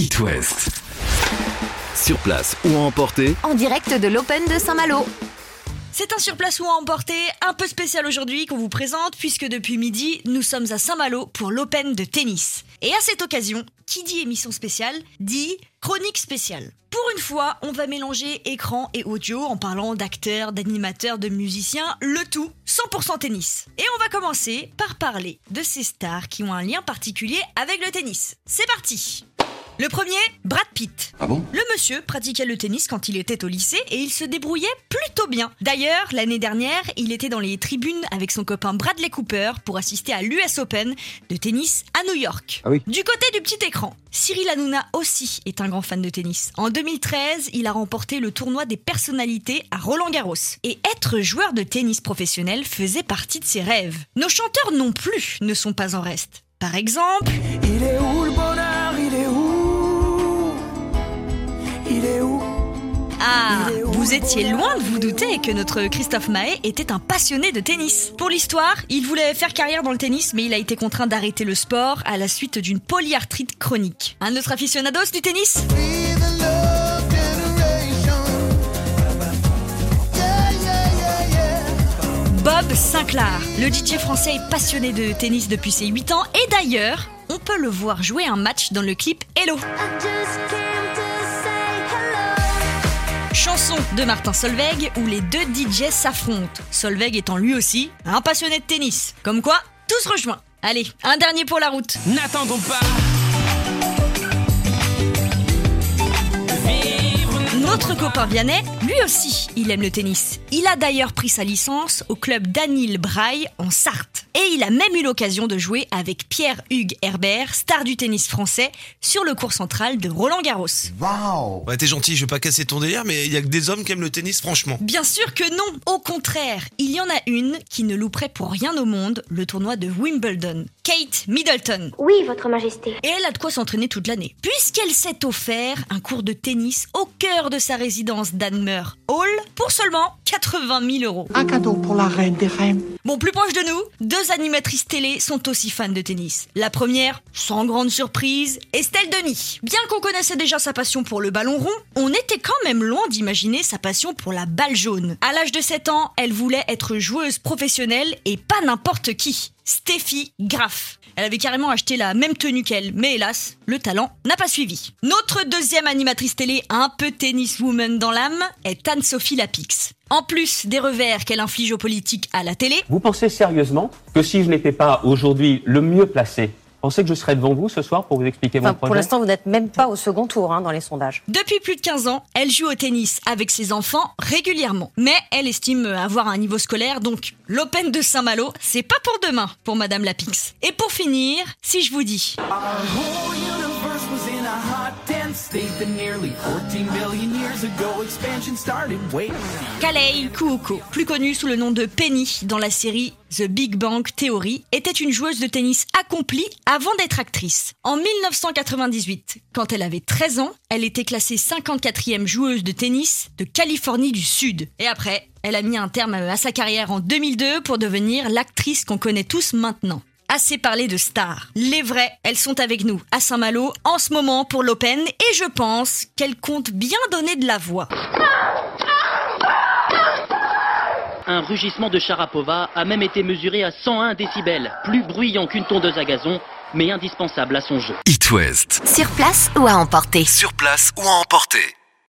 It West. Sur place ou à emporter, en direct de l'Open de Saint-Malo. C'est un surplace ou à emporter un peu spécial aujourd'hui qu'on vous présente puisque depuis midi, nous sommes à Saint-Malo pour l'Open de tennis. Et à cette occasion, qui dit émission spéciale dit chronique spéciale. Pour une fois, on va mélanger écran et audio en parlant d'acteurs, d'animateurs, de musiciens, le tout 100% tennis. Et on va commencer par parler de ces stars qui ont un lien particulier avec le tennis. C'est parti le premier, Brad Pitt. Ah bon? Le monsieur pratiquait le tennis quand il était au lycée et il se débrouillait plutôt bien. D'ailleurs, l'année dernière, il était dans les tribunes avec son copain Bradley Cooper pour assister à l'US Open de tennis à New York. Ah oui. Du côté du petit écran, Cyril Hanouna aussi est un grand fan de tennis. En 2013, il a remporté le tournoi des personnalités à Roland Garros. Et être joueur de tennis professionnel faisait partie de ses rêves. Nos chanteurs non plus ne sont pas en reste. Par exemple, Il est où le bonheur? Il est où? Ah, vous étiez loin de vous douter que notre Christophe Mahé était un passionné de tennis. Pour l'histoire, il voulait faire carrière dans le tennis, mais il a été contraint d'arrêter le sport à la suite d'une polyarthrite chronique. Un autre aficionados du tennis? Bob Sinclair. Le DJ français est passionné de tennis depuis ses 8 ans et d'ailleurs, on peut le voir jouer un match dans le clip Hello. De Martin Solveig où les deux DJ s'affrontent. Solveig étant lui aussi un passionné de tennis. Comme quoi, tous rejoints. Allez, un dernier pour la route. N'attendons pas Notre copain Vianney, lui aussi, il aime le tennis. Il a d'ailleurs pris sa licence au club Danil Braille en Sarthe. Et il a même eu l'occasion de jouer avec Pierre-Hugues Herbert, star du tennis français, sur le cours central de Roland Garros. Ouais, t'es gentil, je vais pas casser ton délire, mais il y a que des hommes qui aiment le tennis, franchement. Bien sûr que non, au contraire, il y en a une qui ne louperait pour rien au monde le tournoi de Wimbledon, Kate Middleton. Oui, Votre Majesté. Et elle a de quoi s'entraîner toute l'année, puisqu'elle s'est offert un cours de tennis au cœur de sa résidence d'Anmer Hall pour seulement 80 000 euros. Un cadeau pour la reine des reines. Bon, plus proche de nous, deux animatrices télé sont aussi fans de tennis. La première, sans grande surprise, Estelle Denis. Bien qu'on connaissait déjà sa passion pour le ballon rond, on était quand même loin d'imaginer sa passion pour la balle jaune. À l'âge de 7 ans, elle voulait être joueuse professionnelle et pas n'importe qui. Steffi Graf. Elle avait carrément acheté la même tenue qu'elle, mais hélas, le talent n'a pas suivi. Notre deuxième animatrice télé, un peu tenniswoman dans l'âme, est Anne-Sophie Lapix. En plus des revers qu'elle inflige aux politiques à la télé, Vous pensez sérieusement que si je n'étais pas aujourd'hui le mieux placé, pensez que je serais devant vous ce soir pour vous expliquer Enfin, mon pour projet l'instant, vous n'êtes même pas au second tour hein, dans les sondages. Depuis plus de 15 ans, elle joue au tennis avec ses enfants régulièrement. Mais elle estime avoir un niveau scolaire, donc l'Open de Saint-Malo, c'est pas pour demain pour Madame Lapix. Et pour finir, si je vous dis universe Kalei Kuoko, plus connue sous le nom de Penny dans la série The Big Bang Theory, était une joueuse de tennis accomplie avant d'être actrice. En 1998, quand elle avait 13 ans, elle était classée 54e joueuse de tennis de Californie du Sud. Et après, elle a mis un terme à sa carrière en 2002 pour devenir l'actrice qu'on connaît tous maintenant. Assez parlé de stars. Les vraies, elles sont avec nous à Saint-Malo en ce moment pour l'Open et je pense qu'elles comptent bien donner de la voix. Un rugissement de Sharapova a même été mesuré à 101 décibels, plus bruyant qu'une tondeuse à gazon, mais indispensable à son jeu. It West. Sur place ou à emporter. Sur place ou à emporter.